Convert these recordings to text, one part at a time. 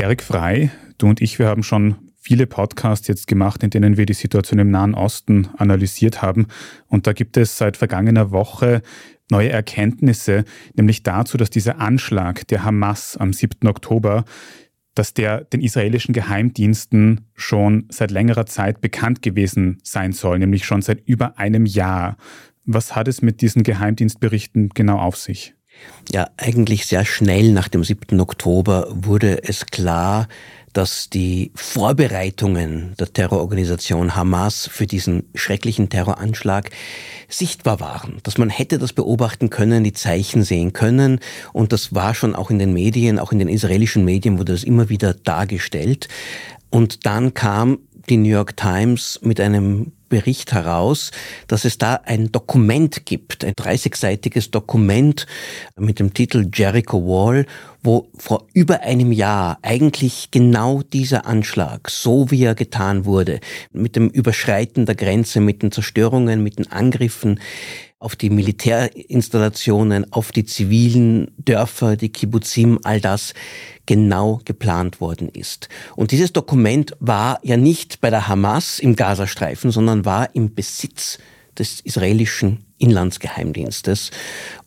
Erik Frei, du und ich, wir haben schon viele Podcasts jetzt gemacht, in denen wir die Situation im Nahen Osten analysiert haben. Und da gibt es seit vergangener Woche neue Erkenntnisse, nämlich dazu, dass dieser Anschlag der Hamas am 7. Oktober, dass der den israelischen Geheimdiensten schon seit längerer Zeit bekannt gewesen sein soll, nämlich schon seit über einem Jahr. Was hat es mit diesen Geheimdienstberichten genau auf sich? Ja, eigentlich sehr schnell nach dem 7. Oktober wurde es klar, dass die Vorbereitungen der Terrororganisation Hamas für diesen schrecklichen Terroranschlag sichtbar waren, dass man hätte das beobachten können, die Zeichen sehen können und das war schon auch in den Medien, auch in den israelischen Medien wurde das immer wieder dargestellt. Und dann kam die New York Times mit einem Bericht heraus, dass es da ein Dokument gibt, ein 30-seitiges Dokument mit dem Titel Jericho Wall, wo vor über einem Jahr eigentlich genau dieser Anschlag, so wie er getan wurde, mit dem Überschreiten der Grenze, mit den Zerstörungen, mit den Angriffen, auf die Militärinstallationen, auf die zivilen Dörfer, die Kibbuzim, all das genau geplant worden ist. Und dieses Dokument war ja nicht bei der Hamas im Gazastreifen, sondern war im Besitz des israelischen Inlandsgeheimdienstes.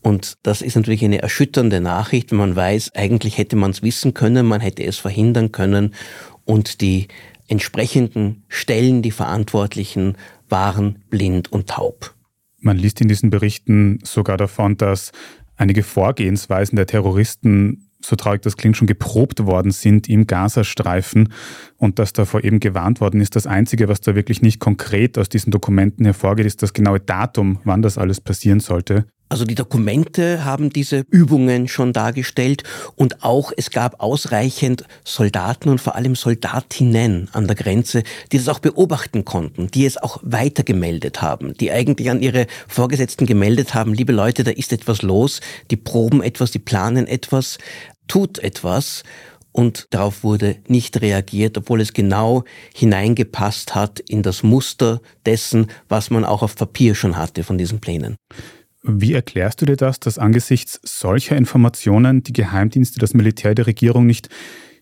Und das ist natürlich eine erschütternde Nachricht, wenn man weiß, eigentlich hätte man es wissen können, man hätte es verhindern können und die entsprechenden Stellen, die Verantwortlichen waren blind und taub. Man liest in diesen Berichten sogar davon, dass einige Vorgehensweisen der Terroristen, so traurig das klingt, schon geprobt worden sind im Gazastreifen und dass davor eben gewarnt worden ist. Das Einzige, was da wirklich nicht konkret aus diesen Dokumenten hervorgeht, ist das genaue Datum, wann das alles passieren sollte. Also die Dokumente haben diese Übungen schon dargestellt und auch es gab ausreichend Soldaten und vor allem Soldatinnen an der Grenze, die das auch beobachten konnten, die es auch weitergemeldet haben, die eigentlich an ihre Vorgesetzten gemeldet haben, liebe Leute, da ist etwas los, die proben etwas, die planen etwas, tut etwas und darauf wurde nicht reagiert, obwohl es genau hineingepasst hat in das Muster dessen, was man auch auf Papier schon hatte von diesen Plänen. Wie erklärst du dir das, dass angesichts solcher Informationen die Geheimdienste, das Militär der Regierung nicht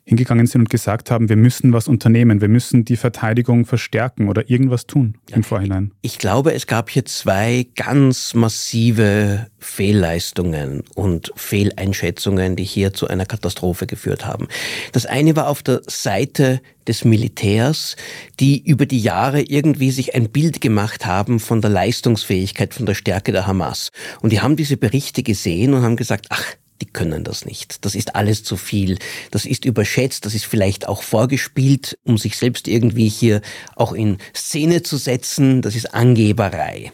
hingegangen sind und gesagt haben, wir müssen was unternehmen, wir müssen die Verteidigung verstärken oder irgendwas tun ja. im Vorhinein? Ich glaube, es gab hier zwei ganz massive Fehlleistungen und Fehleinschätzungen, die hier zu einer Katastrophe geführt haben. Das eine war auf der Seite des Militärs, die über die Jahre irgendwie sich ein Bild gemacht haben von der Leistungsfähigkeit, von der Stärke der Hamas. Und die haben diese Berichte gesehen und haben gesagt, ach, die können das nicht. Das ist alles zu viel. Das ist überschätzt, das ist vielleicht auch vorgespielt, um sich selbst irgendwie hier auch in Szene zu setzen. Das ist Angeberei.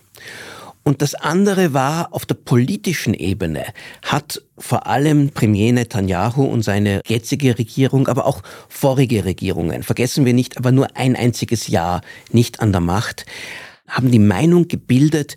Und das andere war, auf der politischen Ebene hat vor allem Premier Netanyahu und seine jetzige Regierung, aber auch vorige Regierungen, vergessen wir nicht, aber nur ein einziges Jahr nicht an der Macht, haben die Meinung gebildet,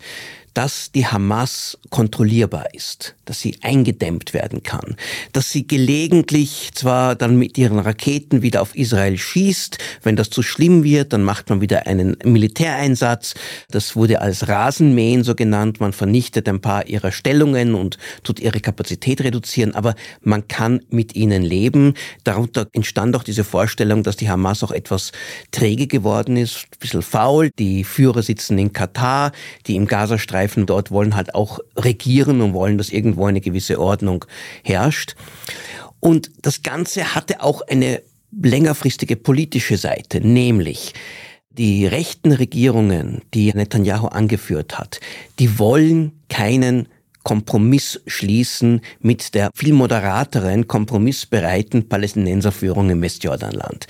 dass die Hamas kontrollierbar ist, dass sie eingedämmt werden kann, dass sie gelegentlich zwar dann mit ihren Raketen wieder auf Israel schießt, wenn das zu schlimm wird, dann macht man wieder einen Militäreinsatz. Das wurde als Rasenmähen so genannt. Man vernichtet ein paar ihrer Stellungen und tut ihre Kapazität reduzieren, aber man kann mit ihnen leben. Darunter entstand auch diese Vorstellung, dass die Hamas auch etwas träge geworden ist, ein bisschen faul. Die Führer sitzen in Katar, die im Gazastreifen Streifen dort wollen halt auch regieren und wollen, dass irgendwo eine gewisse Ordnung herrscht. Und das Ganze hatte auch eine längerfristige politische Seite, nämlich die rechten Regierungen, die Netanyahu angeführt hat, die wollen keinen Kompromiss schließen mit der viel moderateren, kompromissbereiten Palästinenserführung im Westjordanland.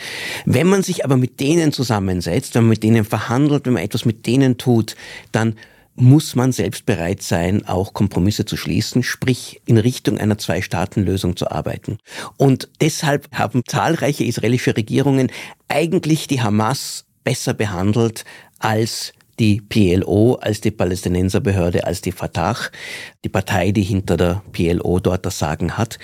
Wenn man sich aber mit denen zusammensetzt, wenn man mit denen verhandelt, wenn man etwas mit denen tut, dann muss man selbst bereit sein, auch Kompromisse zu schließen, sprich in Richtung einer Zwei-Staaten-Lösung zu arbeiten. Und deshalb haben zahlreiche israelische Regierungen eigentlich die Hamas besser behandelt als die PLO, als die Palästinenserbehörde, als die Fatah, die Partei, die hinter der PLO dort das Sagen hat.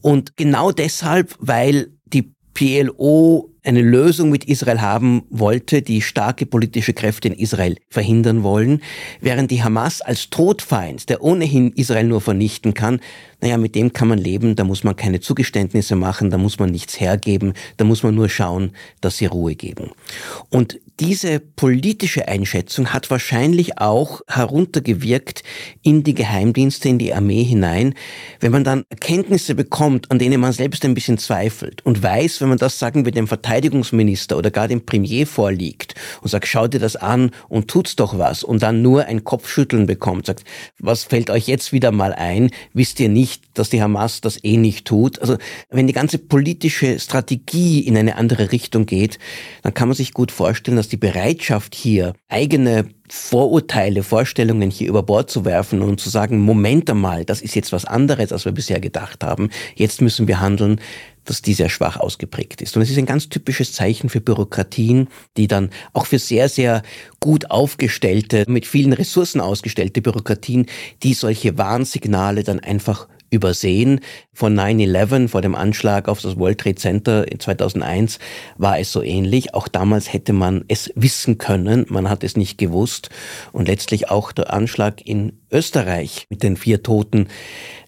Und genau deshalb, weil die PLO eine Lösung mit Israel haben wollte, die starke politische Kräfte in Israel verhindern wollen, während die Hamas als Todfeind, der ohnehin Israel nur vernichten kann, naja, mit dem kann man leben, da muss man keine Zugeständnisse machen, da muss man nichts hergeben, da muss man nur schauen, dass sie Ruhe geben. Und diese politische Einschätzung hat wahrscheinlich auch heruntergewirkt in die Geheimdienste, in die Armee hinein, wenn man dann Erkenntnisse bekommt, an denen man selbst ein bisschen zweifelt und weiß, wenn man das, sagen wir, dem Verteidigungsminister oder gar dem Premier vorliegt und sagt, schau dir das an und tut's doch was und dann nur ein Kopfschütteln bekommt, sagt, was fällt euch jetzt wieder mal ein? Wisst ihr nicht, dass die Hamas das eh nicht tut? Also, wenn die ganze politische Strategie in eine andere Richtung geht, dann kann man sich gut vorstellen, dass die Bereitschaft hier, eigene Vorurteile, Vorstellungen hier über Bord zu werfen und zu sagen, Moment einmal, das ist jetzt was anderes, als wir bisher gedacht haben, jetzt müssen wir handeln, dass die sehr schwach ausgeprägt ist. Und es ist ein ganz typisches Zeichen für Bürokratien, die dann auch für sehr, sehr gut aufgestellte, mit vielen Ressourcen ausgestellte Bürokratien, die solche Warnsignale dann einfach übersehen. Von 9-11, vor dem Anschlag auf das World Trade Center in 2001, war es so ähnlich. Auch damals hätte man es wissen können, man hat es nicht gewusst. Und letztlich auch der Anschlag in Österreich mit den vier Toten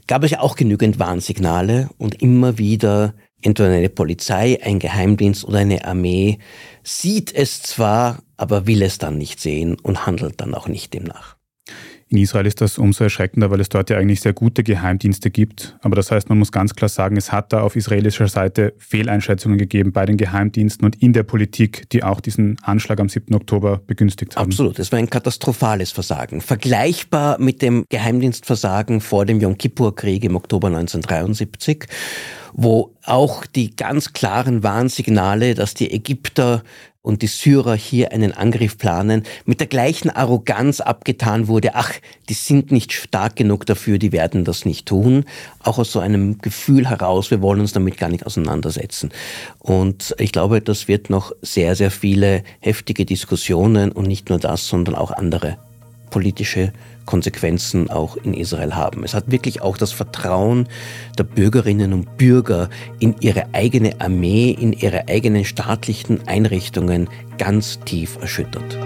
gab es ja auch genügend Warnsignale und immer wieder entweder eine Polizei, ein Geheimdienst oder eine Armee sieht es zwar, aber will es dann nicht sehen und handelt dann auch nicht demnach. In Israel ist das umso erschreckender, weil es dort ja eigentlich sehr gute Geheimdienste gibt. Aber das heißt, man muss ganz klar sagen, es hat da auf israelischer Seite Fehleinschätzungen gegeben bei den Geheimdiensten und in der Politik, die auch diesen Anschlag am 7. Oktober begünstigt haben. Absolut, es war ein katastrophales Versagen. Vergleichbar mit dem Geheimdienstversagen vor dem Yom Kippur-Krieg im Oktober 1973 wo auch die ganz klaren Warnsignale, dass die Ägypter und die Syrer hier einen Angriff planen, mit der gleichen Arroganz abgetan wurde, ach, die sind nicht stark genug dafür, die werden das nicht tun. Auch aus so einem Gefühl heraus, wir wollen uns damit gar nicht auseinandersetzen. Und ich glaube, das wird noch sehr, sehr viele heftige Diskussionen und nicht nur das, sondern auch andere politische Konsequenzen auch in Israel haben. Es hat wirklich auch das Vertrauen der Bürgerinnen und Bürger in ihre eigene Armee, in ihre eigenen staatlichen Einrichtungen ganz tief erschüttert.